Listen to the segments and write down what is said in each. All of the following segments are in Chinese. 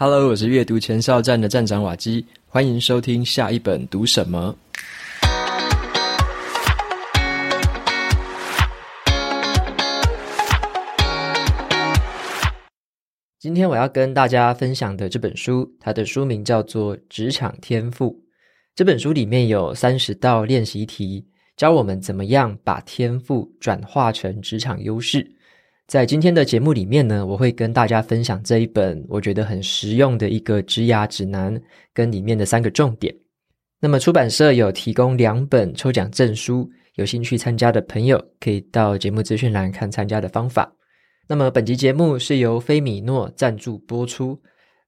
Hello，我是阅读前哨站的站长瓦基，欢迎收听下一本读什么。今天我要跟大家分享的这本书，它的书名叫做《职场天赋》。这本书里面有三十道练习题，教我们怎么样把天赋转化成职场优势。在今天的节目里面呢，我会跟大家分享这一本我觉得很实用的一个职涯指南，跟里面的三个重点。那么出版社有提供两本抽奖证书，有兴趣参加的朋友可以到节目资讯栏看参加的方法。那么本集节目是由菲米诺赞助播出。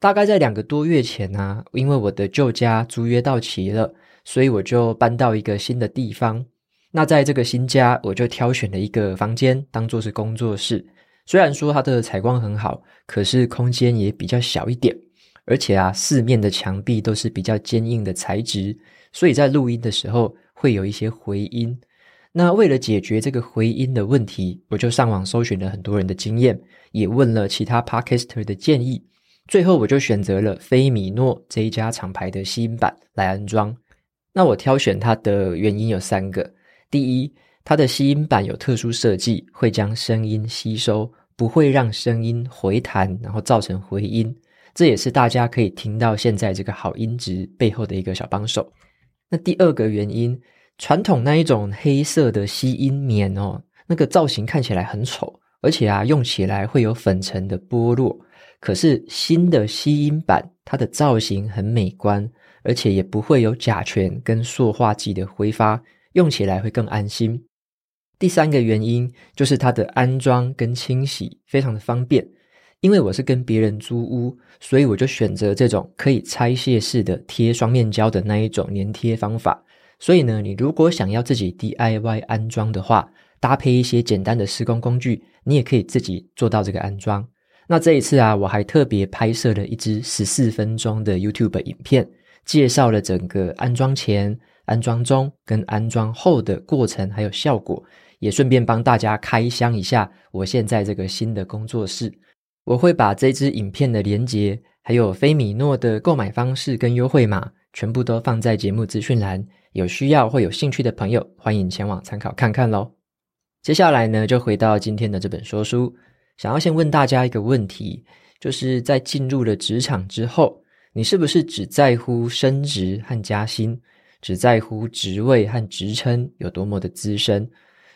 大概在两个多月前啊，因为我的旧家租约到期了，所以我就搬到一个新的地方。那在这个新家，我就挑选了一个房间当做是工作室。虽然说它的采光很好，可是空间也比较小一点，而且啊，四面的墙壁都是比较坚硬的材质，所以在录音的时候会有一些回音。那为了解决这个回音的问题，我就上网搜寻了很多人的经验，也问了其他 Podcaster 的建议，最后我就选择了菲米诺这一家厂牌的吸音板来安装。那我挑选它的原因有三个。第一，它的吸音板有特殊设计，会将声音吸收，不会让声音回弹，然后造成回音。这也是大家可以听到现在这个好音质背后的一个小帮手。那第二个原因，传统那一种黑色的吸音棉哦，那个造型看起来很丑，而且啊，用起来会有粉尘的剥落。可是新的吸音板，它的造型很美观，而且也不会有甲醛跟塑化剂的挥发。用起来会更安心。第三个原因就是它的安装跟清洗非常的方便。因为我是跟别人租屋，所以我就选择这种可以拆卸式的贴双面胶的那一种粘贴方法。所以呢，你如果想要自己 DIY 安装的话，搭配一些简单的施工工具，你也可以自己做到这个安装。那这一次啊，我还特别拍摄了一支十四分钟的 YouTube 影片，介绍了整个安装前。安装中跟安装后的过程还有效果，也顺便帮大家开箱一下我现在这个新的工作室。我会把这支影片的连接，还有菲米诺的购买方式跟优惠码，全部都放在节目资讯栏。有需要或有兴趣的朋友，欢迎前往参考看看喽。接下来呢，就回到今天的这本说书，想要先问大家一个问题，就是在进入了职场之后，你是不是只在乎升职和加薪？只在乎职位和职称有多么的资深，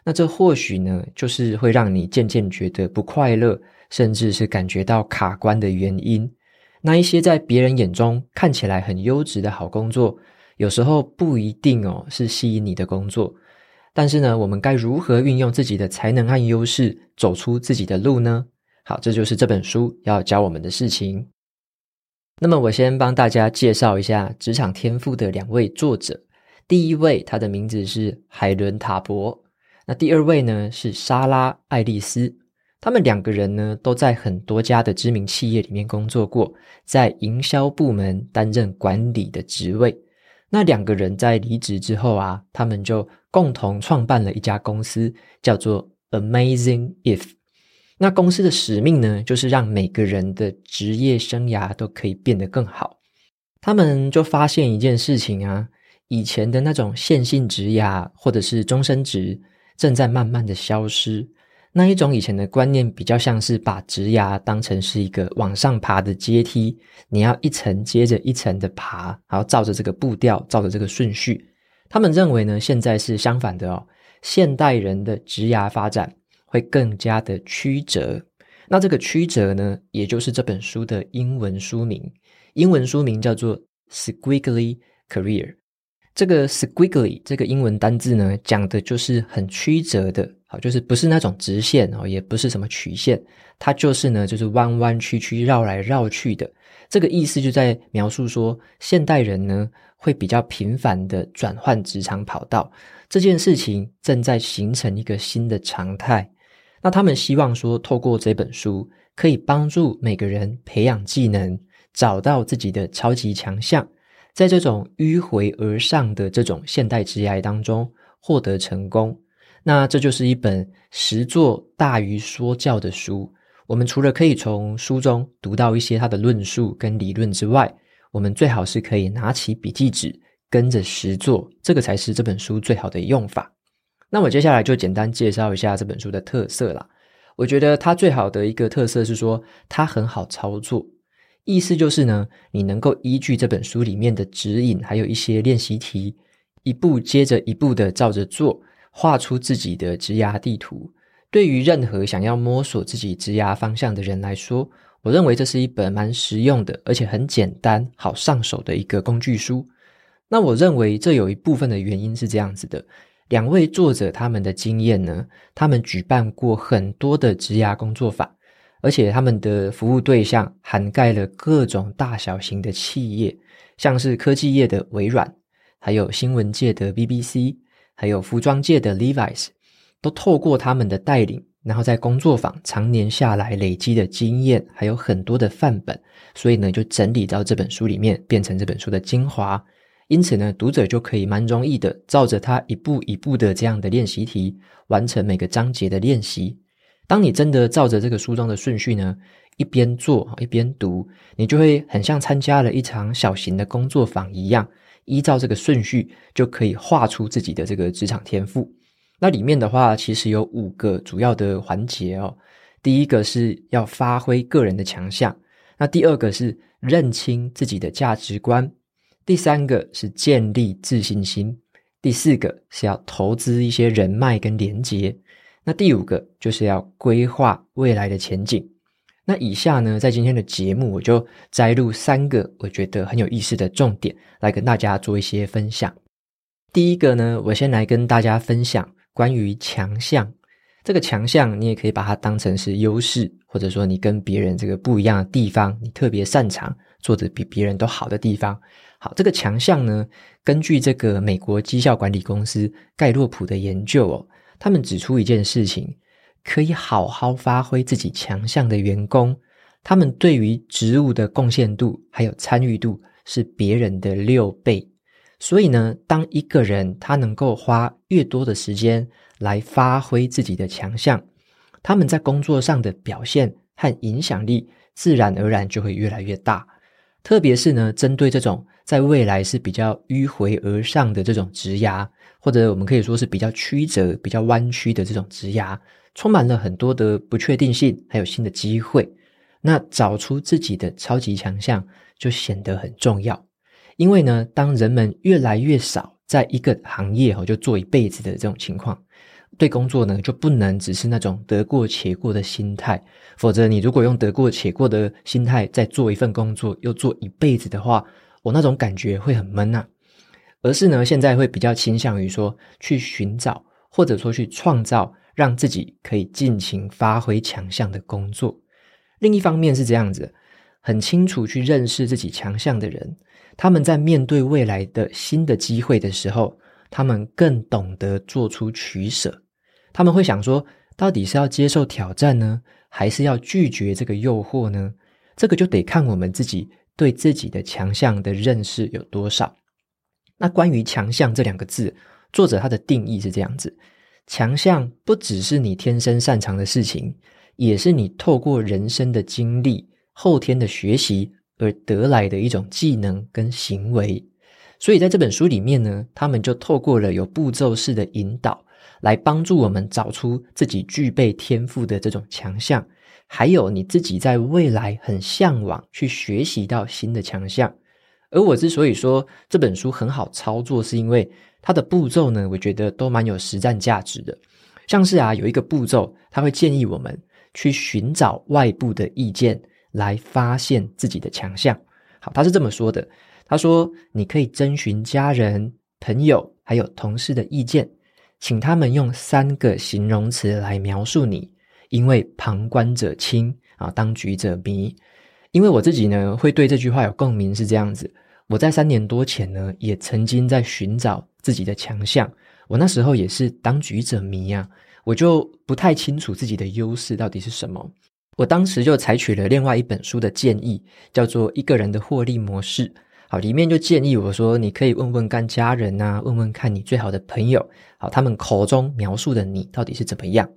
那这或许呢，就是会让你渐渐觉得不快乐，甚至是感觉到卡关的原因。那一些在别人眼中看起来很优质的好工作，有时候不一定哦是吸引你的工作。但是呢，我们该如何运用自己的才能和优势，走出自己的路呢？好，这就是这本书要教我们的事情。那么我先帮大家介绍一下职场天赋的两位作者。第一位，他的名字是海伦·塔博。那第二位呢，是莎拉·爱丽丝。他们两个人呢，都在很多家的知名企业里面工作过，在营销部门担任管理的职位。那两个人在离职之后啊，他们就共同创办了一家公司，叫做 Amazing If。那公司的使命呢，就是让每个人的职业生涯都可以变得更好。他们就发现一件事情啊，以前的那种线性职涯或者是终身职正在慢慢的消失。那一种以前的观念比较像是把职涯当成是一个往上爬的阶梯，你要一层接着一层的爬，然后照着这个步调，照着这个顺序。他们认为呢，现在是相反的哦，现代人的职涯发展。会更加的曲折，那这个曲折呢，也就是这本书的英文书名。英文书名叫做《Squiggly Career》。这个 “squiggly” 这个英文单字呢，讲的就是很曲折的，好，就是不是那种直线哦，也不是什么曲线，它就是呢，就是弯弯曲曲、绕来绕去的。这个意思就在描述说，现代人呢，会比较频繁的转换职场跑道，这件事情正在形成一个新的常态。那他们希望说，透过这本书，可以帮助每个人培养技能，找到自己的超级强项，在这种迂回而上的这种现代职涯当中获得成功。那这就是一本实作大于说教的书。我们除了可以从书中读到一些他的论述跟理论之外，我们最好是可以拿起笔记纸跟着实作，这个才是这本书最好的用法。那我接下来就简单介绍一下这本书的特色啦。我觉得它最好的一个特色是说，它很好操作。意思就是呢，你能够依据这本书里面的指引，还有一些练习题，一步接着一步的照着做，画出自己的职涯地图。对于任何想要摸索自己职涯方向的人来说，我认为这是一本蛮实用的，而且很简单、好上手的一个工具书。那我认为这有一部分的原因是这样子的。两位作者他们的经验呢，他们举办过很多的职涯工作坊，而且他们的服务对象涵盖了各种大小型的企业，像是科技业的微软，还有新闻界的 BBC，还有服装界的 Levi's，都透过他们的带领，然后在工作坊常年下来累积的经验，还有很多的范本，所以呢，就整理到这本书里面，变成这本书的精华。因此呢，读者就可以蛮容易的照着他一步一步的这样的练习题，完成每个章节的练习。当你真的照着这个书中的顺序呢，一边做一边读，你就会很像参加了一场小型的工作坊一样，依照这个顺序就可以画出自己的这个职场天赋。那里面的话，其实有五个主要的环节哦。第一个是要发挥个人的强项，那第二个是认清自己的价值观。第三个是建立自信心，第四个是要投资一些人脉跟连接，那第五个就是要规划未来的前景。那以下呢，在今天的节目，我就摘录三个我觉得很有意思的重点，来跟大家做一些分享。第一个呢，我先来跟大家分享关于强项。这个强项，你也可以把它当成是优势，或者说你跟别人这个不一样的地方，你特别擅长做的比别人都好的地方。好，这个强项呢，根据这个美国绩效管理公司盖洛普的研究哦，他们指出一件事情，可以好好发挥自己强项的员工，他们对于职务的贡献度还有参与度是别人的六倍。所以呢，当一个人他能够花越多的时间来发挥自己的强项，他们在工作上的表现和影响力自然而然就会越来越大。特别是呢，针对这种在未来是比较迂回而上的这种职压，或者我们可以说是比较曲折、比较弯曲的这种职压，充满了很多的不确定性，还有新的机会。那找出自己的超级强项就显得很重要。因为呢，当人们越来越少在一个行业就做一辈子的这种情况。对工作呢，就不能只是那种得过且过的心态，否则你如果用得过且过的心态再做一份工作，又做一辈子的话，我那种感觉会很闷呐。而是呢，现在会比较倾向于说，去寻找或者说去创造让自己可以尽情发挥强项的工作。另一方面是这样子，很清楚去认识自己强项的人，他们在面对未来的新的机会的时候，他们更懂得做出取舍。他们会想说，到底是要接受挑战呢，还是要拒绝这个诱惑呢？这个就得看我们自己对自己的强项的认识有多少。那关于强项这两个字，作者他的定义是这样子：强项不只是你天生擅长的事情，也是你透过人生的经历、后天的学习而得来的一种技能跟行为。所以在这本书里面呢，他们就透过了有步骤式的引导。来帮助我们找出自己具备天赋的这种强项，还有你自己在未来很向往去学习到新的强项。而我之所以说这本书很好操作，是因为它的步骤呢，我觉得都蛮有实战价值的。像是啊，有一个步骤，他会建议我们去寻找外部的意见，来发现自己的强项。好，他是这么说的：他说，你可以征询家人、朋友还有同事的意见。请他们用三个形容词来描述你，因为旁观者清啊，当局者迷。因为我自己呢，会对这句话有共鸣，是这样子。我在三年多前呢，也曾经在寻找自己的强项。我那时候也是当局者迷啊，我就不太清楚自己的优势到底是什么。我当时就采取了另外一本书的建议，叫做《一个人的获利模式》。好，里面就建议我说，你可以问问看家人呐、问问看你最好的朋友，好，他们口中描述的你到底是怎么样？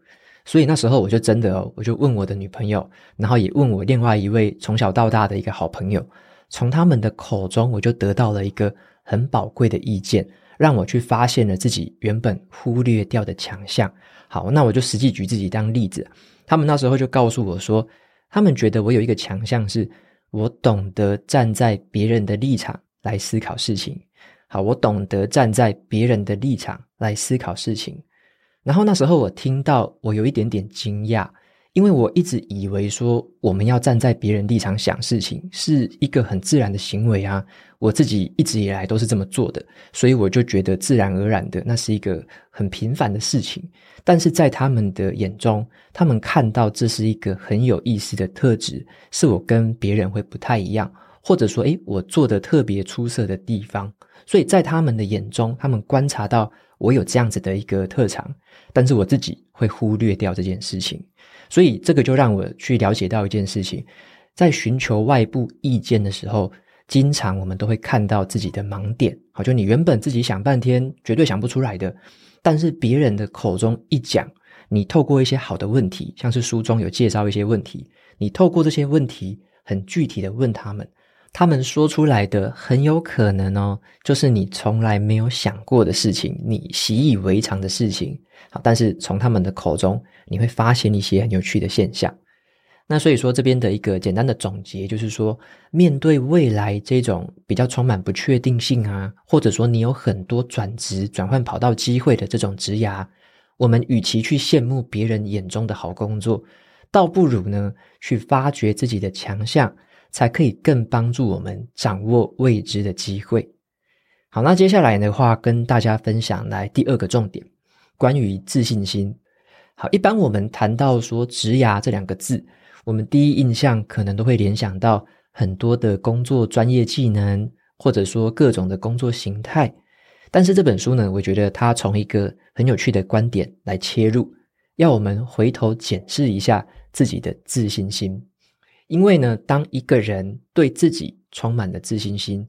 所以那时候我就真的哦，我就问我的女朋友，然后也问我另外一位从小到大的一个好朋友，从他们的口中，我就得到了一个很宝贵的意见，让我去发现了自己原本忽略掉的强项。好，那我就实际举自己当例子，他们那时候就告诉我说，他们觉得我有一个强项是，我懂得站在别人的立场来思考事情。好，我懂得站在别人的立场来思考事情。然后那时候我听到，我有一点点惊讶，因为我一直以为说我们要站在别人立场想事情是一个很自然的行为啊，我自己一直以来都是这么做的，所以我就觉得自然而然的那是一个很平凡的事情。但是在他们的眼中，他们看到这是一个很有意思的特质，是我跟别人会不太一样，或者说，诶，我做的特别出色的地方。所以在他们的眼中，他们观察到我有这样子的一个特长，但是我自己会忽略掉这件事情。所以这个就让我去了解到一件事情，在寻求外部意见的时候，经常我们都会看到自己的盲点。好，就你原本自己想半天绝对想不出来的，但是别人的口中一讲，你透过一些好的问题，像是书中有介绍一些问题，你透过这些问题很具体的问他们。他们说出来的很有可能哦，就是你从来没有想过的事情，你习以为常的事情。好，但是从他们的口中，你会发现一些很有趣的现象。那所以说，这边的一个简单的总结就是说，面对未来这种比较充满不确定性啊，或者说你有很多转职、转换跑道机会的这种职涯，我们与其去羡慕别人眼中的好工作，倒不如呢，去发掘自己的强项。才可以更帮助我们掌握未知的机会。好，那接下来的话，跟大家分享来第二个重点，关于自信心。好，一般我们谈到说“职涯”这两个字，我们第一印象可能都会联想到很多的工作专业技能，或者说各种的工作形态。但是这本书呢，我觉得它从一个很有趣的观点来切入，要我们回头检视一下自己的自信心。因为呢，当一个人对自己充满了自信心，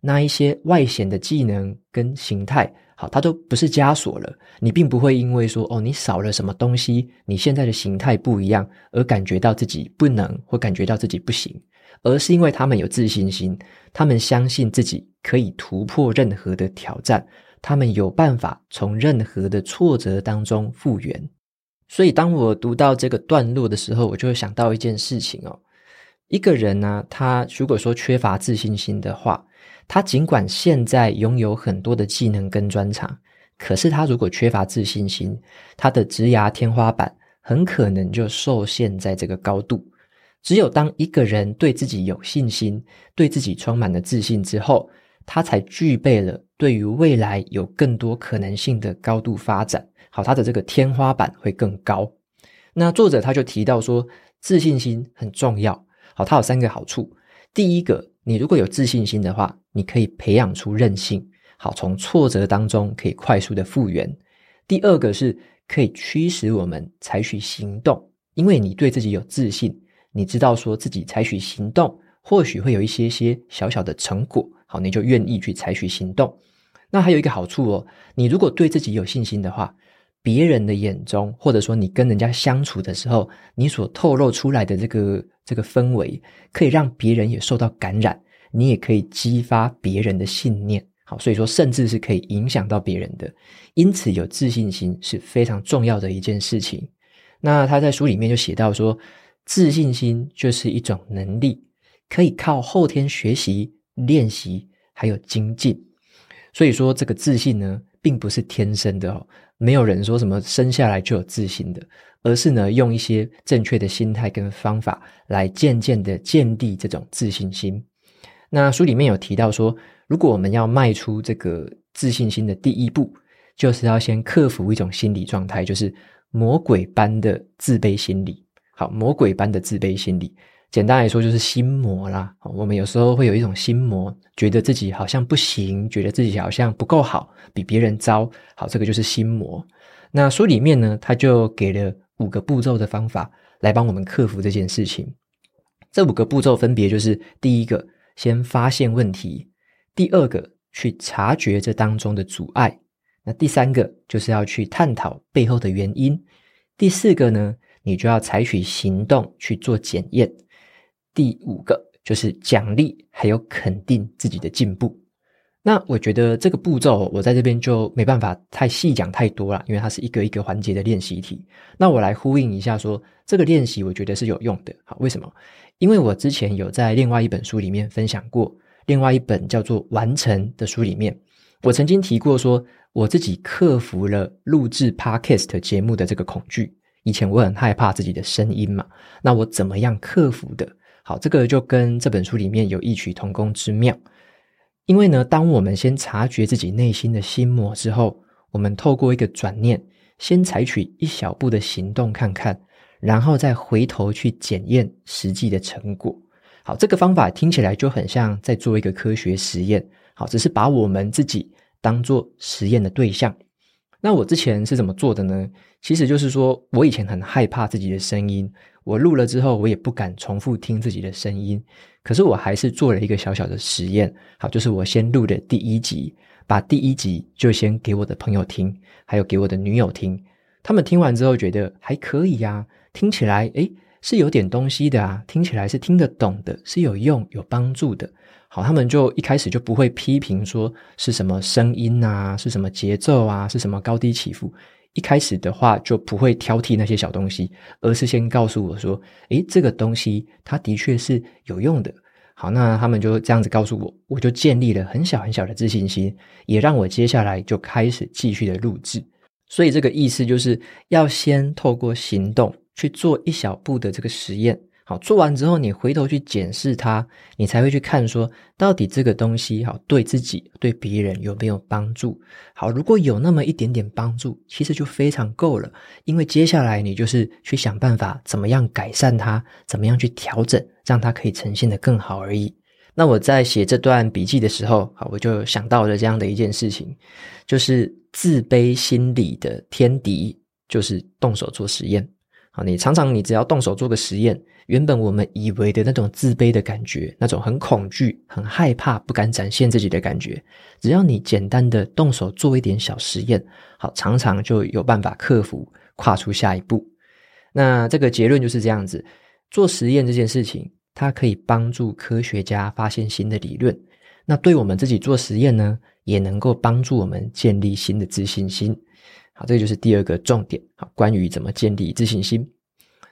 那一些外显的技能跟形态，好，它都不是枷锁了。你并不会因为说，哦，你少了什么东西，你现在的形态不一样，而感觉到自己不能，或感觉到自己不行，而是因为他们有自信心，他们相信自己可以突破任何的挑战，他们有办法从任何的挫折当中复原。所以，当我读到这个段落的时候，我就会想到一件事情哦。一个人呢，他如果说缺乏自信心的话，他尽管现在拥有很多的技能跟专长，可是他如果缺乏自信心，他的职涯天花板很可能就受限在这个高度。只有当一个人对自己有信心，对自己充满了自信之后，他才具备了对于未来有更多可能性的高度发展。好，他的这个天花板会更高。那作者他就提到说，自信心很重要。好，它有三个好处。第一个，你如果有自信心的话，你可以培养出韧性。好，从挫折当中可以快速的复原。第二个是可以驱使我们采取行动，因为你对自己有自信，你知道说自己采取行动或许会有一些些小小的成果。好，你就愿意去采取行动。那还有一个好处哦，你如果对自己有信心的话。别人的眼中，或者说你跟人家相处的时候，你所透露出来的这个这个氛围，可以让别人也受到感染，你也可以激发别人的信念。好，所以说甚至是可以影响到别人的。因此，有自信心是非常重要的一件事情。那他在书里面就写到说，自信心就是一种能力，可以靠后天学习、练习还有精进。所以说，这个自信呢，并不是天生的哦。没有人说什么生下来就有自信的，而是呢，用一些正确的心态跟方法来渐渐的建立这种自信心。那书里面有提到说，如果我们要迈出这个自信心的第一步，就是要先克服一种心理状态，就是魔鬼般的自卑心理。好，魔鬼般的自卑心理。简单来说就是心魔啦。我们有时候会有一种心魔，觉得自己好像不行，觉得自己好像不够好，比别人糟。好，这个就是心魔。那书里面呢，他就给了五个步骤的方法来帮我们克服这件事情。这五个步骤分别就是：第一个，先发现问题；第二个，去察觉这当中的阻碍；那第三个，就是要去探讨背后的原因；第四个呢，你就要采取行动去做检验。第五个就是奖励，还有肯定自己的进步。那我觉得这个步骤，我在这边就没办法太细讲太多了，因为它是一个一个环节的练习题。那我来呼应一下说，这个练习我觉得是有用的。好，为什么？因为我之前有在另外一本书里面分享过，另外一本叫做《完成》的书里面，我曾经提过说，我自己克服了录制 Podcast 节目的这个恐惧。以前我很害怕自己的声音嘛，那我怎么样克服的？好，这个就跟这本书里面有异曲同工之妙。因为呢，当我们先察觉自己内心的心魔之后，我们透过一个转念，先采取一小步的行动看看，然后再回头去检验实际的成果。好，这个方法听起来就很像在做一个科学实验。好，只是把我们自己当做实验的对象。那我之前是怎么做的呢？其实就是说我以前很害怕自己的声音。我录了之后，我也不敢重复听自己的声音。可是我还是做了一个小小的实验，好，就是我先录的第一集，把第一集就先给我的朋友听，还有给我的女友听。他们听完之后觉得还可以呀，听起来诶是有点东西的啊，听起来是听得懂的，是有用有帮助的。好，他们就一开始就不会批评说是什么声音啊，是什么节奏啊，是什么高低起伏。一开始的话就不会挑剔那些小东西，而是先告诉我说：“诶，这个东西它的确是有用的。”好，那他们就这样子告诉我，我就建立了很小很小的自信心，也让我接下来就开始继续的录制。所以这个意思就是要先透过行动去做一小步的这个实验。好，做完之后，你回头去检视它，你才会去看说，到底这个东西好对自己、对别人有没有帮助？好，如果有那么一点点帮助，其实就非常够了。因为接下来你就是去想办法，怎么样改善它，怎么样去调整，让它可以呈现的更好而已。那我在写这段笔记的时候，好，我就想到了这样的一件事情，就是自卑心理的天敌，就是动手做实验。好，你常常你只要动手做个实验，原本我们以为的那种自卑的感觉，那种很恐惧、很害怕、不敢展现自己的感觉，只要你简单的动手做一点小实验，好，常常就有办法克服，跨出下一步。那这个结论就是这样子，做实验这件事情，它可以帮助科学家发现新的理论，那对我们自己做实验呢，也能够帮助我们建立新的自信心。好，这个就是第二个重点。好，关于怎么建立自信心。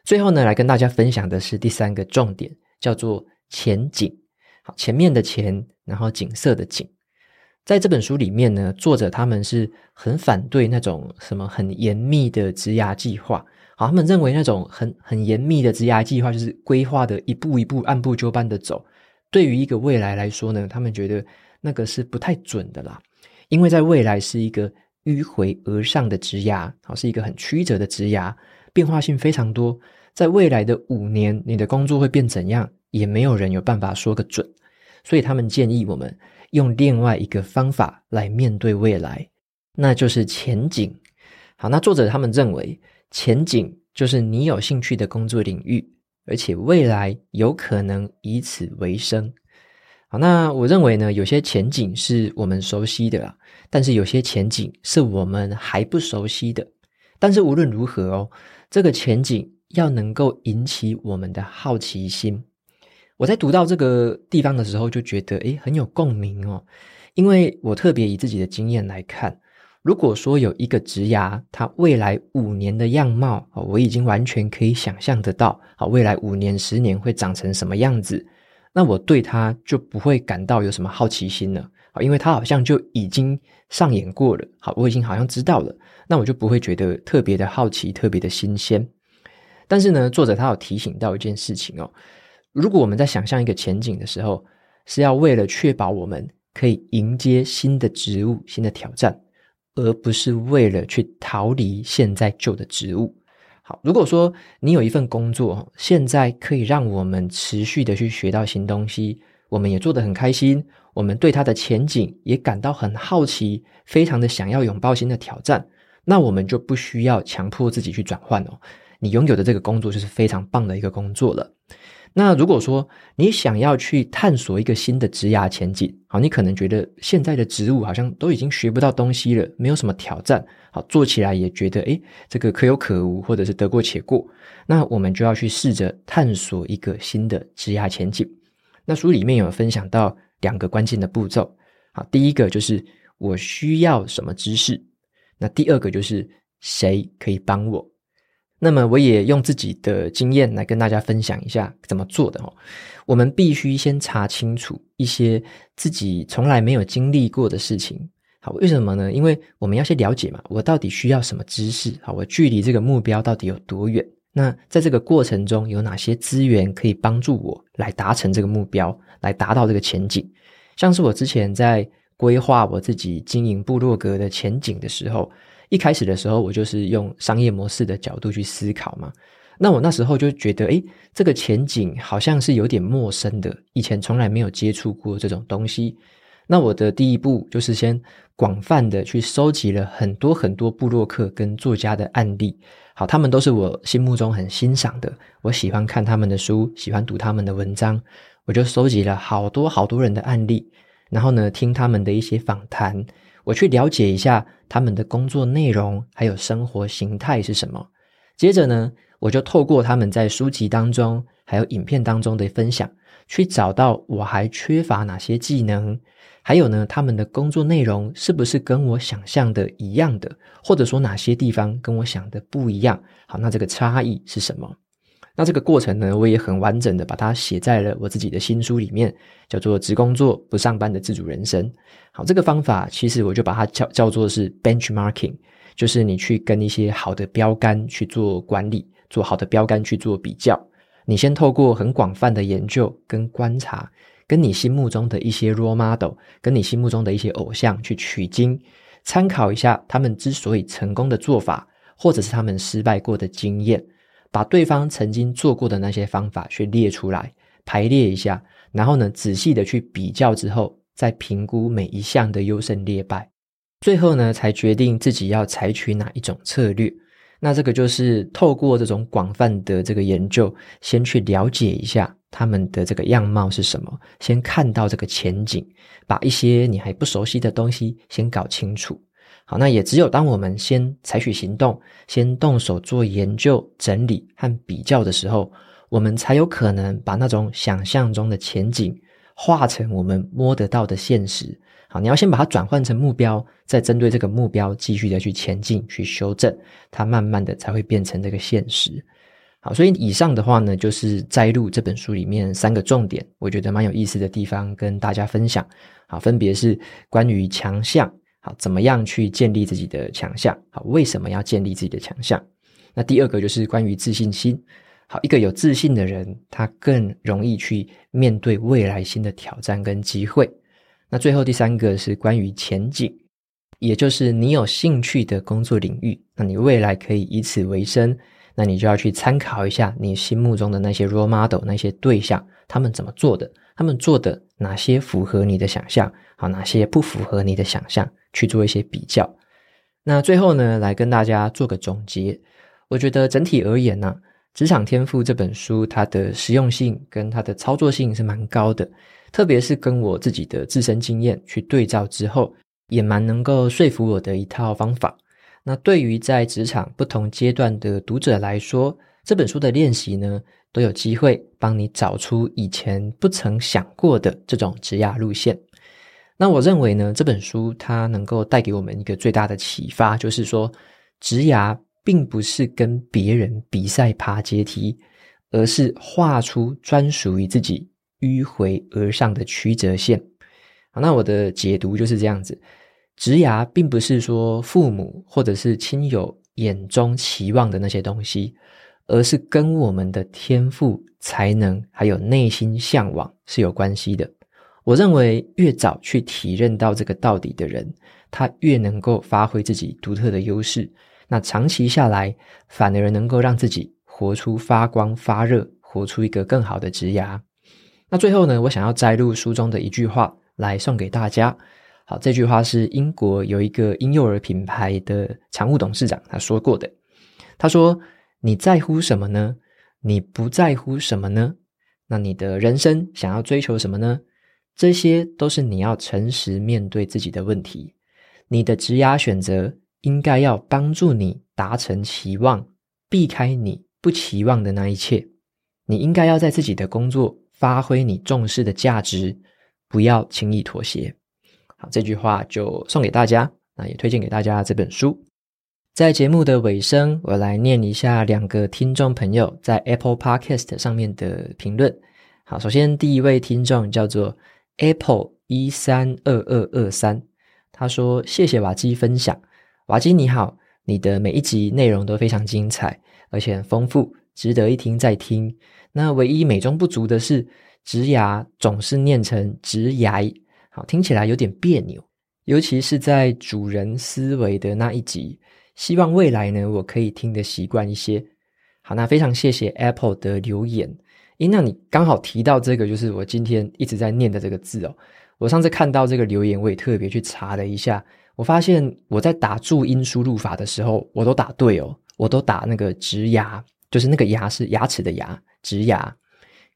最后呢，来跟大家分享的是第三个重点，叫做前景。好，前面的前，然后景色的景。在这本书里面呢，作者他们是很反对那种什么很严密的职涯计划。好，他们认为那种很很严密的职涯计划，就是规划的一步一步按部就班的走。对于一个未来来说呢，他们觉得那个是不太准的啦，因为在未来是一个。迂回而上的职涯，好，是一个很曲折的职涯，变化性非常多。在未来的五年，你的工作会变怎样，也没有人有办法说个准。所以他们建议我们用另外一个方法来面对未来，那就是前景。好，那作者他们认为，前景就是你有兴趣的工作领域，而且未来有可能以此为生。好，那我认为呢，有些前景是我们熟悉的啦，但是有些前景是我们还不熟悉的。但是无论如何哦，这个前景要能够引起我们的好奇心。我在读到这个地方的时候，就觉得诶，很有共鸣哦，因为我特别以自己的经验来看，如果说有一个职涯，它未来五年的样貌，我已经完全可以想象得到，好，未来五年、十年会长成什么样子。那我对他就不会感到有什么好奇心了，好，因为他好像就已经上演过了，好，我已经好像知道了，那我就不会觉得特别的好奇，特别的新鲜。但是呢，作者他有提醒到一件事情哦，如果我们在想象一个前景的时候，是要为了确保我们可以迎接新的职务、新的挑战，而不是为了去逃离现在旧的职务。好，如果说你有一份工作，现在可以让我们持续的去学到新东西，我们也做得很开心，我们对它的前景也感到很好奇，非常的想要拥抱新的挑战，那我们就不需要强迫自己去转换哦。你拥有的这个工作就是非常棒的一个工作了。那如果说你想要去探索一个新的职涯前景，好，你可能觉得现在的职务好像都已经学不到东西了，没有什么挑战，好，做起来也觉得诶，这个可有可无，或者是得过且过。那我们就要去试着探索一个新的职涯前景。那书里面有分享到两个关键的步骤，好，第一个就是我需要什么知识，那第二个就是谁可以帮我。那么我也用自己的经验来跟大家分享一下怎么做的哦。我们必须先查清楚一些自己从来没有经历过的事情。好，为什么呢？因为我们要先了解嘛，我到底需要什么知识？好，我距离这个目标到底有多远？那在这个过程中有哪些资源可以帮助我来达成这个目标，来达到这个前景？像是我之前在规划我自己经营部落格的前景的时候。一开始的时候，我就是用商业模式的角度去思考嘛。那我那时候就觉得，诶，这个前景好像是有点陌生的，以前从来没有接触过这种东西。那我的第一步就是先广泛的去收集了很多很多部落客跟作家的案例。好，他们都是我心目中很欣赏的，我喜欢看他们的书，喜欢读他们的文章。我就收集了好多好多人的案例，然后呢，听他们的一些访谈。我去了解一下他们的工作内容，还有生活形态是什么。接着呢，我就透过他们在书籍当中，还有影片当中的分享，去找到我还缺乏哪些技能，还有呢，他们的工作内容是不是跟我想象的一样的，或者说哪些地方跟我想的不一样。好，那这个差异是什么？那这个过程呢，我也很完整的把它写在了我自己的新书里面，叫做《只工作不上班的自主人生》。好，这个方法其实我就把它叫叫做是 benchmarking，就是你去跟一些好的标杆去做管理，做好的标杆去做比较。你先透过很广泛的研究跟观察，跟你心目中的一些 role model，跟你心目中的一些偶像去取经，参考一下他们之所以成功的做法，或者是他们失败过的经验。把对方曾经做过的那些方法去列出来，排列一下，然后呢，仔细的去比较之后，再评估每一项的优胜劣败，最后呢，才决定自己要采取哪一种策略。那这个就是透过这种广泛的这个研究，先去了解一下他们的这个样貌是什么，先看到这个前景，把一些你还不熟悉的东西先搞清楚。好，那也只有当我们先采取行动，先动手做研究、整理和比较的时候，我们才有可能把那种想象中的前景化成我们摸得到的现实。好，你要先把它转换成目标，再针对这个目标继续的去前进、去修正，它慢慢的才会变成这个现实。好，所以以上的话呢，就是摘录这本书里面三个重点，我觉得蛮有意思的地方跟大家分享。好，分别是关于强项。好，怎么样去建立自己的强项？好，为什么要建立自己的强项？那第二个就是关于自信心。好，一个有自信的人，他更容易去面对未来新的挑战跟机会。那最后第三个是关于前景，也就是你有兴趣的工作领域，那你未来可以以此为生，那你就要去参考一下你心目中的那些 role model 那些对象，他们怎么做的，他们做的哪些符合你的想象，好，哪些不符合你的想象。去做一些比较，那最后呢，来跟大家做个总结。我觉得整体而言呢，《职场天赋》这本书它的实用性跟它的操作性是蛮高的，特别是跟我自己的自身经验去对照之后，也蛮能够说服我的一套方法。那对于在职场不同阶段的读者来说，这本书的练习呢，都有机会帮你找出以前不曾想过的这种职涯路线。那我认为呢，这本书它能够带给我们一个最大的启发，就是说，职涯并不是跟别人比赛爬阶梯，而是画出专属于自己迂回而上的曲折线。好，那我的解读就是这样子：职涯并不是说父母或者是亲友眼中期望的那些东西，而是跟我们的天赋、才能还有内心向往是有关系的。我认为，越早去体认到这个道理的人，他越能够发挥自己独特的优势。那长期下来，反而能够让自己活出发光发热，活出一个更好的职涯。那最后呢，我想要摘录书中的一句话来送给大家。好，这句话是英国有一个婴幼儿品牌的常务董事长他说过的。他说：“你在乎什么呢？你不在乎什么呢？那你的人生想要追求什么呢？这些都是你要诚实面对自己的问题。你的职涯选择应该要帮助你达成期望，避开你不期望的那一切。你应该要在自己的工作发挥你重视的价值，不要轻易妥协。好，这句话就送给大家，那也推荐给大家这本书。在节目的尾声，我来念一下两个听众朋友在 Apple Podcast 上面的评论。好，首先第一位听众叫做 Apple 一三二二二三，他说：“谢谢瓦基分享，瓦基你好，你的每一集内容都非常精彩，而且很丰富，值得一听再听。那唯一美中不足的是，职涯总是念成职涯，好，听起来有点别扭，尤其是在主人思维的那一集。”希望未来呢，我可以听得习惯一些。好，那非常谢谢 Apple 的留言。诶，那你刚好提到这个，就是我今天一直在念的这个字哦。我上次看到这个留言，我也特别去查了一下，我发现我在打注音输入法的时候，我都打对哦，我都打那个直牙，就是那个牙是牙齿的牙，直牙。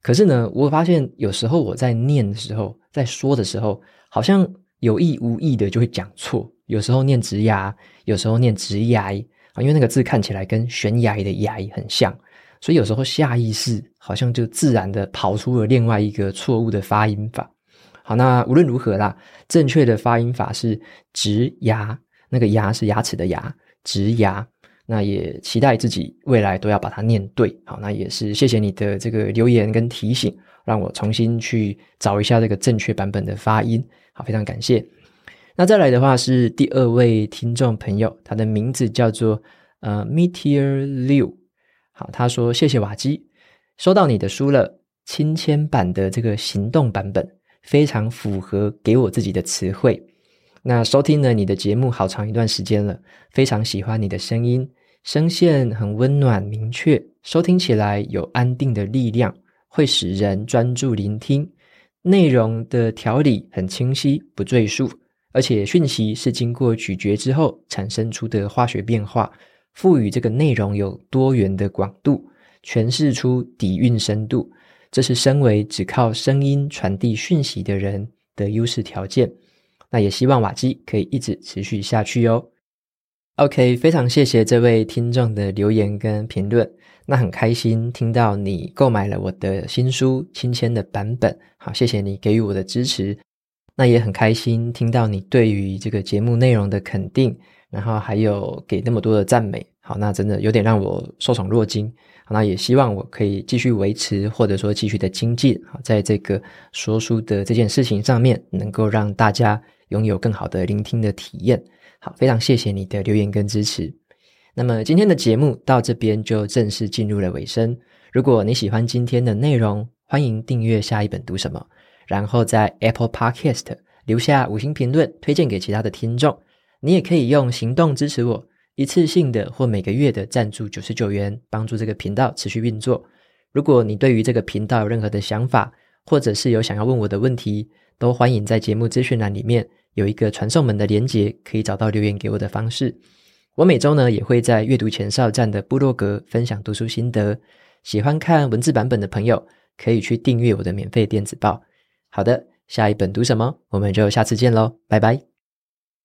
可是呢，我发现有时候我在念的时候，在说的时候，好像有意无意的就会讲错。有时候念直牙，有时候念职涯啊，因为那个字看起来跟悬崖的崖很像，所以有时候下意识好像就自然的跑出了另外一个错误的发音法。好，那无论如何啦，正确的发音法是直牙，那个牙是牙齿的牙，直牙。那也期待自己未来都要把它念对。好，那也是谢谢你的这个留言跟提醒，让我重新去找一下这个正确版本的发音。好，非常感谢。那再来的话是第二位听众朋友，他的名字叫做呃 Meteor Liu。好，他说谢谢瓦基，收到你的书了，亲签版的这个行动版本非常符合给我自己的词汇。那收听了你的节目好长一段时间了，非常喜欢你的声音，声线很温暖明确，收听起来有安定的力量，会使人专注聆听，内容的条理很清晰，不赘述。而且讯息是经过咀嚼之后产生出的化学变化，赋予这个内容有多元的广度，诠释出底蕴深度。这是身为只靠声音传递讯息的人的优势条件。那也希望瓦基可以一直持续下去哦。OK，非常谢谢这位听众的留言跟评论。那很开心听到你购买了我的新书亲签的版本，好，谢谢你给予我的支持。那也很开心听到你对于这个节目内容的肯定，然后还有给那么多的赞美，好，那真的有点让我受宠若惊。那也希望我可以继续维持，或者说继续的精进，啊，在这个说书的这件事情上面，能够让大家拥有更好的聆听的体验。好，非常谢谢你的留言跟支持。那么今天的节目到这边就正式进入了尾声。如果你喜欢今天的内容，欢迎订阅下一本读什么。然后在 Apple Podcast 留下五星评论，推荐给其他的听众。你也可以用行动支持我，一次性的或每个月的赞助九十九元，帮助这个频道持续运作。如果你对于这个频道有任何的想法，或者是有想要问我的问题，都欢迎在节目资讯栏里面有一个传送门的连结，可以找到留言给我的方式。我每周呢也会在阅读前哨站的部落格分享读书心得，喜欢看文字版本的朋友可以去订阅我的免费电子报。好的，下一本读什么？我们就下次见喽，拜拜。